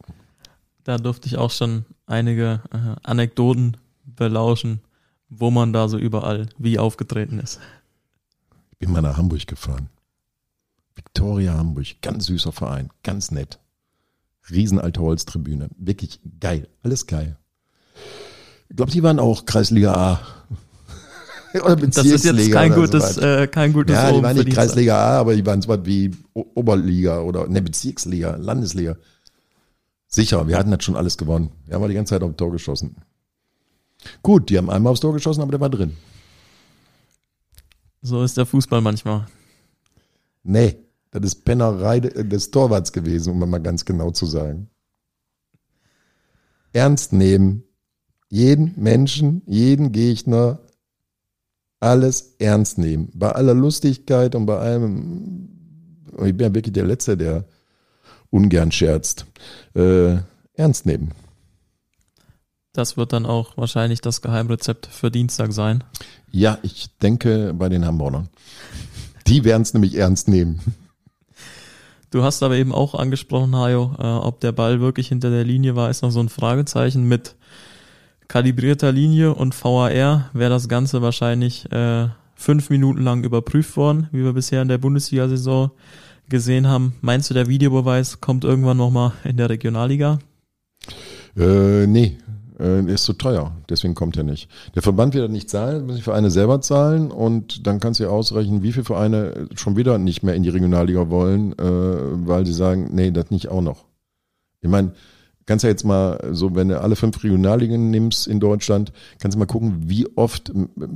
Da durfte ich auch schon einige äh, Anekdoten belauschen, wo man da so überall wie aufgetreten ist. Ich bin mal nach Hamburg gefahren. Victoria Hamburg, ganz süßer Verein, ganz nett. Riesenalte Holztribüne, wirklich geil, alles geil. Ich glaube, die waren auch Kreisliga A. oder Das ist jetzt kein gutes, äh, kein gutes Ja, die waren nicht Kreisliga A, aber die waren so was wie Oberliga oder ne Bezirksliga, Landesliga. Sicher, wir hatten das schon alles gewonnen. Wir haben die ganze Zeit auf Tor geschossen. Gut, die haben einmal aufs Tor geschossen, aber der war drin. So ist der Fußball manchmal. Nee, das ist Pennerei des Torwarts gewesen, um mal ganz genau zu sagen. Ernst nehmen. Jeden Menschen, jeden Gegner, alles ernst nehmen. Bei aller Lustigkeit und bei allem, ich bin ja wirklich der Letzte, der ungern scherzt. Äh, ernst nehmen. Das wird dann auch wahrscheinlich das Geheimrezept für Dienstag sein. Ja, ich denke bei den Hamburgern. Die werden es nämlich ernst nehmen. Du hast aber eben auch angesprochen, Hajo, äh, ob der Ball wirklich hinter der Linie war, ist noch so ein Fragezeichen. Mit kalibrierter Linie und VAR wäre das Ganze wahrscheinlich äh, fünf Minuten lang überprüft worden, wie wir bisher in der Bundesliga-Saison gesehen haben. Meinst du, der Videobeweis kommt irgendwann nochmal in der Regionalliga? Äh, nee, äh, ist zu teuer, deswegen kommt er nicht. Der Verband wird nicht zahlen, muss die Vereine selber zahlen und dann kannst du ja ausrechnen, wie viele Vereine schon wieder nicht mehr in die Regionalliga wollen, äh, weil sie sagen, nee, das nicht auch noch. Ich meine, kannst ja jetzt mal so, wenn du alle fünf Regionalligen nimmst in Deutschland, kannst du mal gucken, wie oft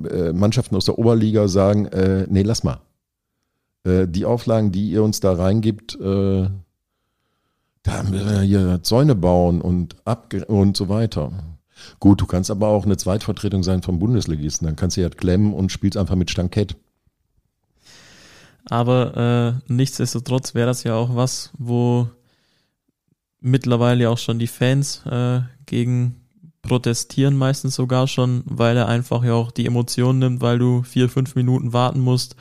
äh, Mannschaften aus der Oberliga sagen, äh, nee, lass mal. Äh, die Auflagen, die ihr uns da reingibt, äh, da müssen wir hier Zäune bauen und, abge und so weiter. Gut, du kannst aber auch eine Zweitvertretung sein vom Bundesligisten. Dann kannst du ja klemmen und spielst einfach mit Stankett. Aber äh, nichtsdestotrotz wäre das ja auch was, wo mittlerweile auch schon die Fans äh, gegen protestieren meistens sogar schon, weil er einfach ja auch die Emotionen nimmt, weil du vier, fünf Minuten warten musst,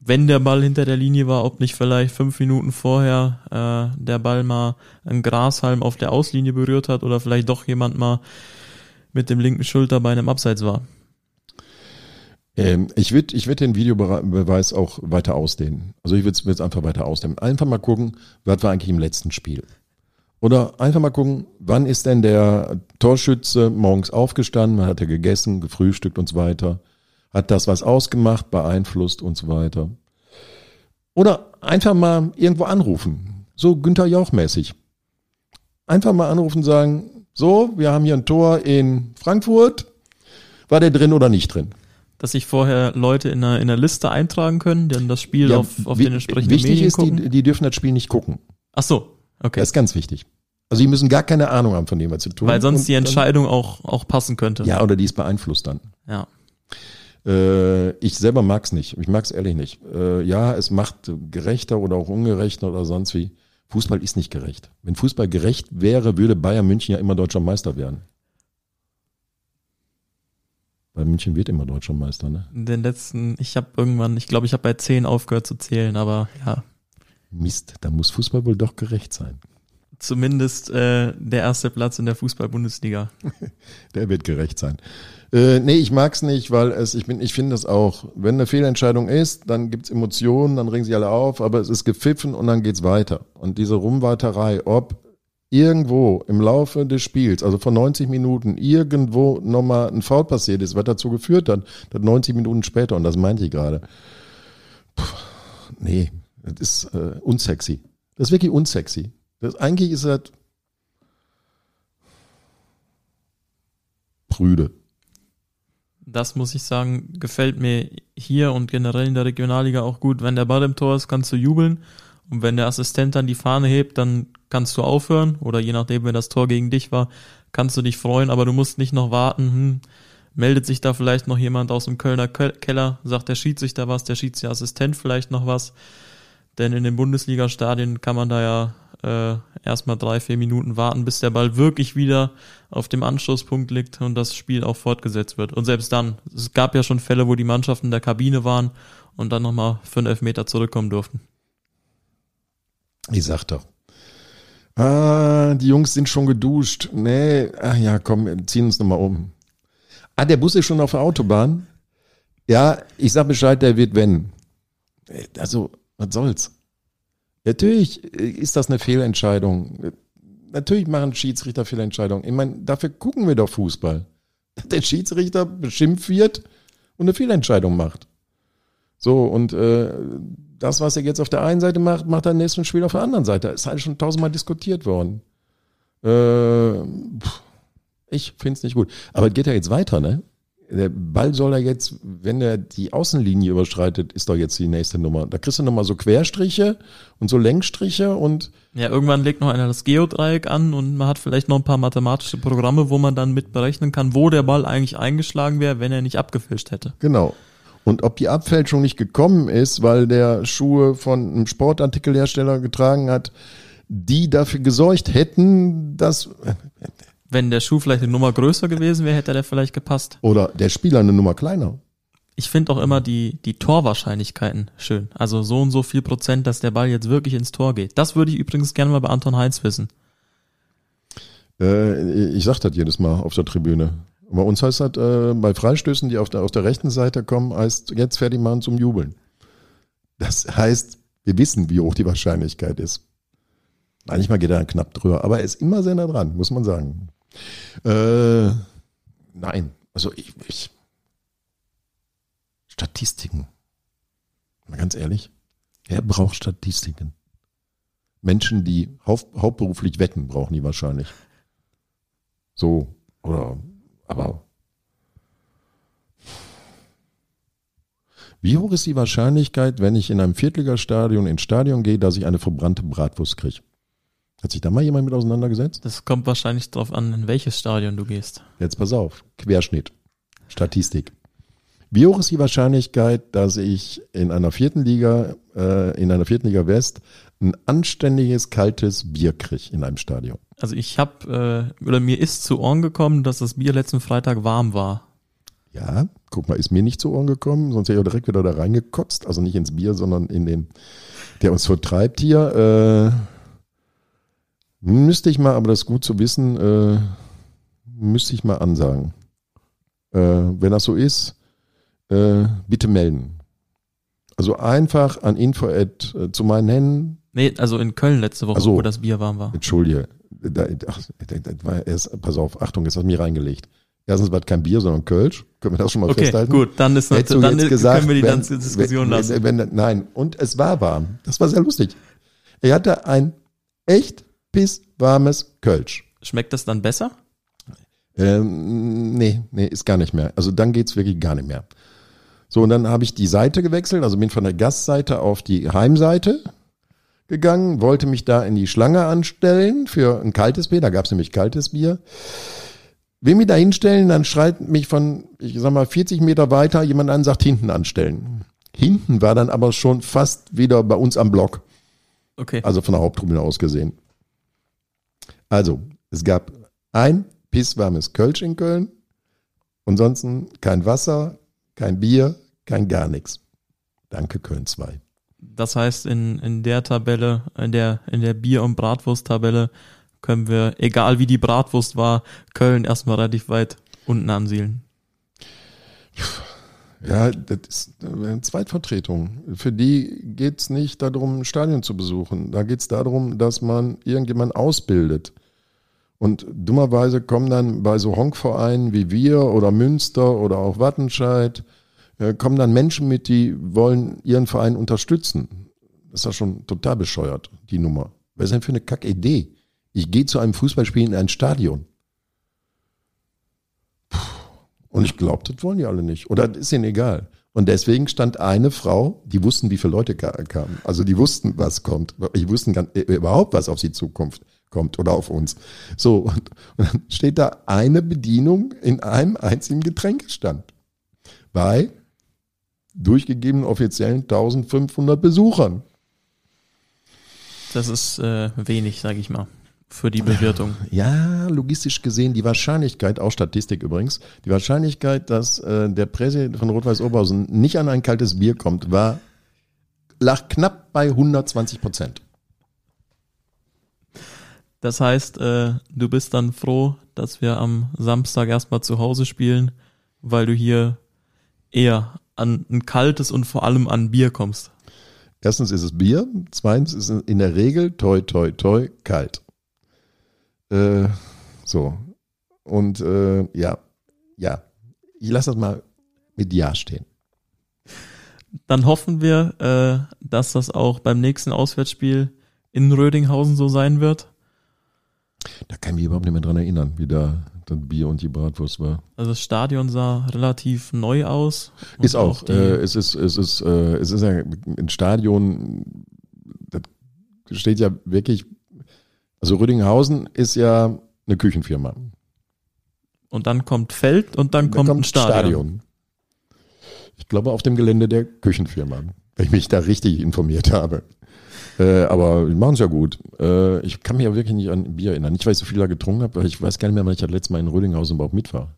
wenn der Ball hinter der Linie war, ob nicht vielleicht fünf Minuten vorher äh, der Ball mal einen Grashalm auf der Auslinie berührt hat oder vielleicht doch jemand mal mit dem linken Schulter bei einem Abseits war. Ähm, ich würde ich würd den Videobeweis auch weiter ausdehnen. Also ich würde es einfach weiter ausdehnen. Einfach mal gucken, was war eigentlich im letzten Spiel. Oder einfach mal gucken, wann ist denn der Torschütze morgens aufgestanden, wann hat er gegessen, gefrühstückt und so weiter. Hat das was ausgemacht, beeinflusst und so weiter. Oder einfach mal irgendwo anrufen. So Günther Jauch mäßig. Einfach mal anrufen und sagen, so, wir haben hier ein Tor in Frankfurt. War der drin oder nicht drin? Dass sich vorher Leute in einer, in einer Liste eintragen können, dann das Spiel ja, auf, auf den entsprechenden wichtig Medien ist, gucken? Die, die dürfen das Spiel nicht gucken. Ach so, okay. Das ist ganz wichtig. Also die müssen gar keine Ahnung haben von dem, was sie tun. Weil sonst die Entscheidung auch, auch passen könnte. Ja, oder die ist beeinflusst dann. Ja. Äh, ich selber mag's nicht. Ich mag's ehrlich nicht. Äh, ja, es macht gerechter oder auch ungerechter oder sonst wie. Fußball ist nicht gerecht. Wenn Fußball gerecht wäre, würde Bayern München ja immer deutscher Meister werden. Weil München wird immer deutscher Meister, ne? In den letzten, ich habe irgendwann, ich glaube, ich habe bei zehn aufgehört zu zählen, aber ja. Mist, da muss Fußball wohl doch gerecht sein. Zumindest äh, der erste Platz in der Fußball-Bundesliga. der wird gerecht sein. Äh, nee, ich mag's nicht, weil es, ich bin, ich finde es auch, wenn eine Fehlentscheidung ist, dann gibt's Emotionen, dann regen sie alle auf, aber es ist gepfiffen und dann geht's weiter. Und diese Rumwarterei, ob irgendwo im Laufe des Spiels, also von 90 Minuten, irgendwo nochmal ein Foul passiert ist, was dazu geführt hat, dass 90 Minuten später, und das meinte ich gerade, nee, das ist äh, unsexy. Das ist wirklich unsexy. Das, eigentlich ist das prüde das muss ich sagen, gefällt mir hier und generell in der Regionalliga auch gut. Wenn der Ball im Tor ist, kannst du jubeln. Und wenn der Assistent dann die Fahne hebt, dann kannst du aufhören. Oder je nachdem, wenn das Tor gegen dich war, kannst du dich freuen. Aber du musst nicht noch warten. Hm, meldet sich da vielleicht noch jemand aus dem Kölner Keller, sagt der Schiedsrichter was, der Schiedsrichterassistent vielleicht noch was. Denn in den Bundesliga-Stadien kann man da ja äh, erstmal drei, vier Minuten warten, bis der Ball wirklich wieder auf dem Anschlusspunkt liegt und das Spiel auch fortgesetzt wird. Und selbst dann, es gab ja schon Fälle, wo die Mannschaften in der Kabine waren und dann nochmal für einen Elfmeter zurückkommen durften. Ich sag doch. Ah, die Jungs sind schon geduscht. Nee, ach ja, komm, ziehen uns nochmal um. Ah, der Bus ist schon auf der Autobahn? Ja, ich sag Bescheid, der wird wenn. Also, was soll's? Natürlich ist das eine Fehlentscheidung. Natürlich machen Schiedsrichter Fehlentscheidungen. Ich meine, dafür gucken wir doch Fußball. Der Schiedsrichter beschimpft wird und eine Fehlentscheidung macht. So, und äh, das, was er jetzt auf der einen Seite macht, macht er im nächsten Spiel auf der anderen Seite. Ist halt schon tausendmal diskutiert worden. Äh, ich finde es nicht gut. Aber es geht ja jetzt weiter, ne? Der Ball soll er jetzt, wenn er die Außenlinie überschreitet, ist doch jetzt die nächste Nummer. Da kriegst du nochmal so Querstriche und so Längsstriche und. Ja, irgendwann legt noch einer das Geodreieck an und man hat vielleicht noch ein paar mathematische Programme, wo man dann mit berechnen kann, wo der Ball eigentlich eingeschlagen wäre, wenn er nicht abgefälscht hätte. Genau. Und ob die Abfälschung nicht gekommen ist, weil der Schuhe von einem Sportartikelhersteller getragen hat, die dafür gesorgt hätten, dass wenn der Schuh vielleicht eine Nummer größer gewesen wäre, hätte der vielleicht gepasst. Oder der Spieler eine Nummer kleiner. Ich finde auch immer die, die Torwahrscheinlichkeiten schön. Also so und so viel Prozent, dass der Ball jetzt wirklich ins Tor geht. Das würde ich übrigens gerne mal bei Anton Heinz wissen. Äh, ich sag das jedes Mal auf der Tribüne. Bei uns heißt das, äh, bei Freistößen, die auf der, auf der rechten Seite kommen, heißt jetzt fertig machen zum Jubeln. Das heißt, wir wissen, wie hoch die Wahrscheinlichkeit ist. Manchmal geht er knapp drüber, aber er ist immer sehr nah dran, muss man sagen. Äh, nein, also ich, ich Statistiken. Mal ganz ehrlich, wer braucht Statistiken? Menschen, die haupt, hauptberuflich wetten, brauchen die wahrscheinlich. So, oder, aber. Wie hoch ist die Wahrscheinlichkeit, wenn ich in einem Viertligastadion ins Stadion gehe, dass ich eine verbrannte Bratwurst kriege? Hat sich da mal jemand mit auseinandergesetzt? Das kommt wahrscheinlich darauf an, in welches Stadion du gehst. Jetzt pass auf. Querschnitt. Statistik. Wie hoch ist die Wahrscheinlichkeit, dass ich in einer vierten Liga, äh, in einer vierten Liga West ein anständiges kaltes Bier kriege in einem Stadion? Also ich habe äh, oder mir ist zu Ohren gekommen, dass das Bier letzten Freitag warm war. Ja, guck mal, ist mir nicht zu Ohren gekommen, sonst hätte ich auch direkt wieder da reingekotzt. Also nicht ins Bier, sondern in den, der uns vertreibt hier. Äh, Müsste ich mal, aber das ist gut zu wissen, äh, müsste ich mal ansagen. Äh, wenn das so ist, äh, bitte melden. Also einfach an info at, äh, zu meinen Händen. Nee, also in Köln letzte Woche, so, wo das Bier warm war. Entschuldige. Da, ach, das war erst, pass auf, Achtung, jetzt hast du mir reingelegt. Erstens war es kein Bier, sondern Kölsch. Können wir das schon mal okay, festhalten? gut, dann ist noch, dann ist, gesagt, können wir die wenn, Diskussion wenn, lassen. Wenn, nein, und es war warm. Das war sehr lustig. Er hatte ein echt pisswarmes Kölsch. Schmeckt das dann besser? Ähm, nee, nee, ist gar nicht mehr. Also dann geht's wirklich gar nicht mehr. So, und dann habe ich die Seite gewechselt, also bin von der Gastseite auf die Heimseite gegangen, wollte mich da in die Schlange anstellen für ein kaltes Bier, da gab's nämlich kaltes Bier. Will mich da hinstellen, dann schreit mich von, ich sag mal, 40 Meter weiter jemand an, sagt hinten anstellen. Hinten war dann aber schon fast wieder bei uns am Block. Okay. Also von der Haupttribüne aus gesehen. Also, es gab ein pisswarmes Kölsch in Köln. Ansonsten kein Wasser, kein Bier, kein gar nichts. Danke, Köln 2. Das heißt, in, in der Tabelle, in der, in der Bier- und Bratwurst-Tabelle können wir, egal wie die Bratwurst war, Köln erstmal relativ weit unten ansiedeln. Ja, das ist eine Zweitvertretung. Für die geht's nicht darum, ein Stadion zu besuchen. Da geht's darum, dass man irgendjemand ausbildet. Und dummerweise kommen dann bei so Honkvereinen wie wir oder Münster oder auch Wattenscheid, äh, kommen dann Menschen mit, die wollen ihren Verein unterstützen. Das ist ja schon total bescheuert, die Nummer. Was ist denn für eine Kackidee? Ich gehe zu einem Fußballspiel in ein Stadion. Und ich glaube, das wollen die alle nicht. Oder ist ihnen egal. Und deswegen stand eine Frau, die wussten, wie viele Leute kamen. Also die wussten, was kommt. Die wussten ganz, äh, überhaupt, was auf sie Zukunft kommt oder auf uns. So, und, und dann steht da eine Bedienung in einem einzigen Getränkestand. Bei durchgegebenen offiziellen 1500 Besuchern. Das ist äh, wenig, sage ich mal, für die Bewertung. Ja, logistisch gesehen, die Wahrscheinlichkeit, auch Statistik übrigens, die Wahrscheinlichkeit, dass äh, der Präsident von Rot-Weiß Oberhausen nicht an ein kaltes Bier kommt, war lag knapp bei 120 Prozent. Das heißt, äh, du bist dann froh, dass wir am Samstag erstmal zu Hause spielen, weil du hier eher an ein kaltes und vor allem an Bier kommst. Erstens ist es Bier, zweitens ist es in der Regel toi toi toi kalt. Äh, so. Und äh, ja, ja. Ich lasse das mal mit Ja stehen. Dann hoffen wir, äh, dass das auch beim nächsten Auswärtsspiel in Rödinghausen so sein wird. Da kann ich mich überhaupt nicht mehr dran erinnern, wie da das Bier und die Bratwurst war. Also das Stadion sah relativ neu aus. Ist auch. auch äh, es ist, es ist, äh, es ist ja ein Stadion, das steht ja wirklich, also Rüdinghausen ist ja eine Küchenfirma. Und dann kommt Feld und dann, dann kommt, kommt, ein Stadion. Stadion. Ich glaube auf dem Gelände der Küchenfirma, wenn ich mich da richtig informiert habe. Äh, aber die machen es ja gut. Äh, ich kann mich ja wirklich nicht an Bier erinnern. Nicht, weil ich so viel da getrunken habe, aber ich weiß gar nicht mehr, wann ich das letzte Mal in Rödinghausen überhaupt mit war.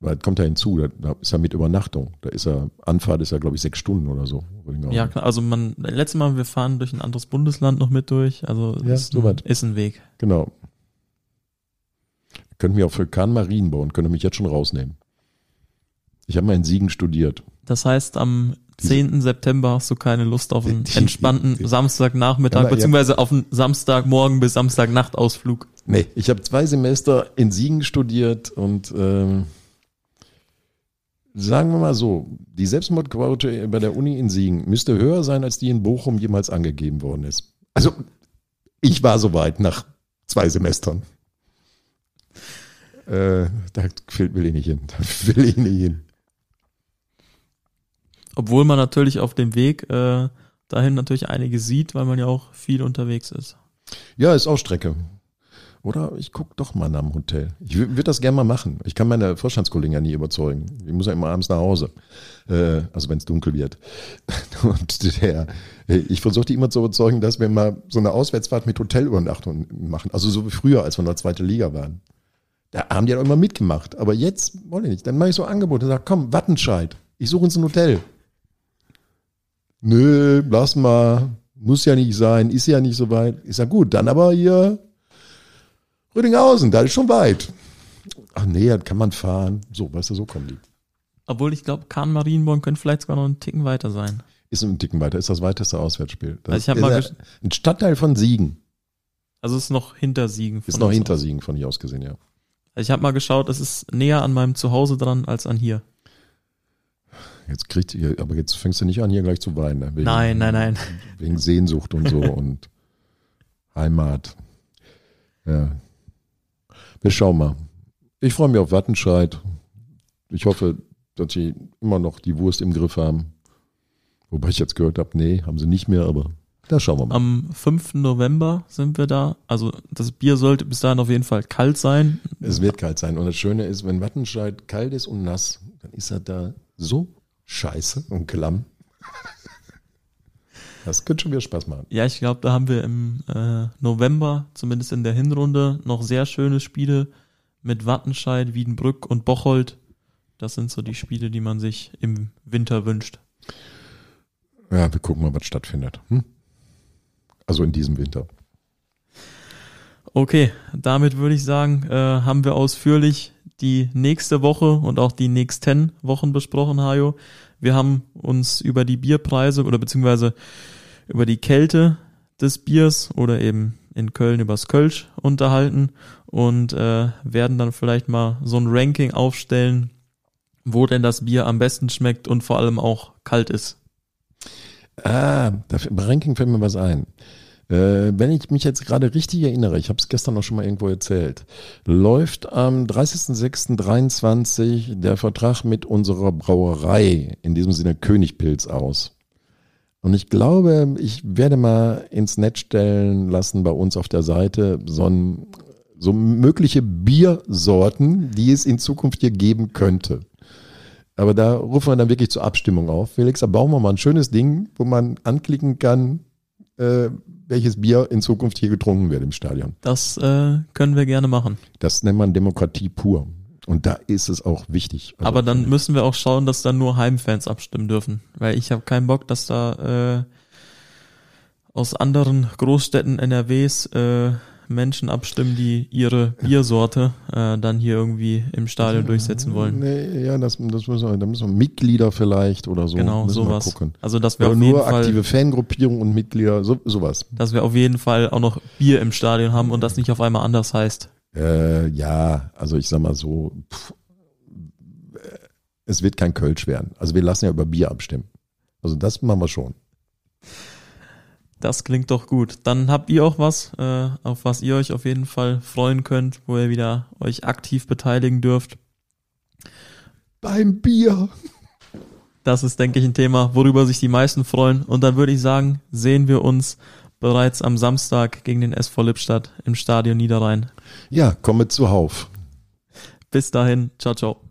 Weil das kommt da hinzu, da ist er mit Übernachtung. Da ist er, Anfahrt ist ja, glaube ich, sechs Stunden oder so. Ja, klar, also man, letztes Mal, wir fahren durch ein anderes Bundesland noch mit durch, also ja, ist, so ein, ist ein Weg. Genau. Könnten wir auch für Kahn Marien bauen, könnte mich jetzt schon rausnehmen. Ich habe mal in Siegen studiert. Das heißt, am 10. September hast du keine Lust auf einen entspannten Samstagnachmittag, ja, beziehungsweise ja. auf einen Samstagmorgen bis Samstagnacht-Ausflug. Nee, ich habe zwei Semester in Siegen studiert und ähm, sagen wir mal so, die Selbstmordquote bei der Uni in Siegen müsste höher sein, als die in Bochum jemals angegeben worden ist. Also ich war soweit nach zwei Semestern. Äh, da will ich nicht hin. Da will ich nicht hin. Obwohl man natürlich auf dem Weg äh, dahin natürlich einige sieht, weil man ja auch viel unterwegs ist. Ja, ist auch Strecke. Oder ich gucke doch mal nach dem Hotel. Ich würde das gerne mal machen. Ich kann meine Vorstandskollegen ja nie überzeugen. Ich muss ja immer abends nach Hause. Äh, also wenn es dunkel wird. Und der, ich versuche die immer zu überzeugen, dass wir mal so eine Auswärtsfahrt mit Hotelübernachtung machen. Also so wie früher, als wir in der zweiten Liga waren. Da haben die ja auch immer mitgemacht. Aber jetzt wollte ich nicht. Dann mache ich so Angebote. Sag, komm, Wattenscheid. Ich suche uns ein Hotel. Nö, lass mal, muss ja nicht sein, ist ja nicht so weit. Ist ja gut, dann aber hier Rüdinghausen, da ist schon weit. Ach nee, das kann man fahren. So, weißt du, so kommen die. Obwohl ich glaube, Kahn Marienborn könnte vielleicht sogar noch einen Ticken weiter sein. Ist ein Ticken weiter, ist das weiteste Auswärtsspiel. Das also ich mal ein Stadtteil von Siegen. Also ist noch hinter Siegen. Ist noch hinter aus. Siegen von hier aus gesehen, ja. Also ich habe mal geschaut, es ist näher an meinem Zuhause dran als an hier. Jetzt kriegt ihr, aber jetzt fängst du nicht an, hier gleich zu weinen. Ne? Wegen, nein, nein, nein. Wegen Sehnsucht und so und Heimat. Ja. Wir schauen mal. Ich freue mich auf Wattenscheid. Ich hoffe, dass sie immer noch die Wurst im Griff haben. Wobei ich jetzt gehört habe, nee, haben sie nicht mehr, aber da schauen wir mal. Am 5. November sind wir da. Also das Bier sollte bis dahin auf jeden Fall kalt sein. Es wird kalt sein. Und das Schöne ist, wenn Wattenscheid kalt ist und nass, dann ist er da so scheiße und klamm. Das könnte schon wieder Spaß machen. Ja, ich glaube, da haben wir im äh, November, zumindest in der Hinrunde, noch sehr schöne Spiele mit Wattenscheid, Wiedenbrück und Bocholt. Das sind so die Spiele, die man sich im Winter wünscht. Ja, wir gucken mal, was stattfindet. Hm? Also in diesem Winter. Okay, damit würde ich sagen, äh, haben wir ausführlich die nächste Woche und auch die nächsten Wochen besprochen, Hajo. Wir haben uns über die Bierpreise oder beziehungsweise über die Kälte des Biers oder eben in Köln übers Kölsch unterhalten und äh, werden dann vielleicht mal so ein Ranking aufstellen, wo denn das Bier am besten schmeckt und vor allem auch kalt ist. Ah, dafür, im Ranking fällt mir was ein. Äh, wenn ich mich jetzt gerade richtig erinnere, ich habe es gestern noch schon mal irgendwo erzählt, läuft am 30.06.23 der Vertrag mit unserer Brauerei, in diesem Sinne Königpilz, aus. Und ich glaube, ich werde mal ins Netz stellen lassen bei uns auf der Seite so, ein, so mögliche Biersorten, die es in Zukunft hier geben könnte. Aber da rufen wir dann wirklich zur Abstimmung auf. Felix, da bauen wir mal ein schönes Ding, wo man anklicken kann, äh, welches Bier in Zukunft hier getrunken wird im Stadion. Das äh, können wir gerne machen. Das nennt man Demokratie pur. Und da ist es auch wichtig. Also Aber dann müssen wir auch schauen, dass dann nur Heimfans abstimmen dürfen. Weil ich habe keinen Bock, dass da äh, aus anderen Großstädten NRWs äh, Menschen abstimmen, die ihre Biersorte äh, dann hier irgendwie im Stadion durchsetzen wollen. Nee, ja, das, das müssen wir, da müssen wir Mitglieder vielleicht oder so. Genau, sowas. Wir gucken. Also das wäre auf jeden nur Fall, aktive Fangruppierung und Mitglieder, so, sowas. Dass wir auf jeden Fall auch noch Bier im Stadion haben und das nicht auf einmal anders heißt. Äh, ja, also ich sag mal so, pff, es wird kein Kölsch werden. Also wir lassen ja über Bier abstimmen. Also das machen wir schon. Das klingt doch gut. Dann habt ihr auch was, äh, auf was ihr euch auf jeden Fall freuen könnt, wo ihr wieder euch aktiv beteiligen dürft. Beim Bier. Das ist, denke ich, ein Thema, worüber sich die meisten freuen. Und dann würde ich sagen, sehen wir uns bereits am Samstag gegen den SV Lippstadt im Stadion Niederrhein. Ja, komme zuhauf. Bis dahin, ciao, ciao.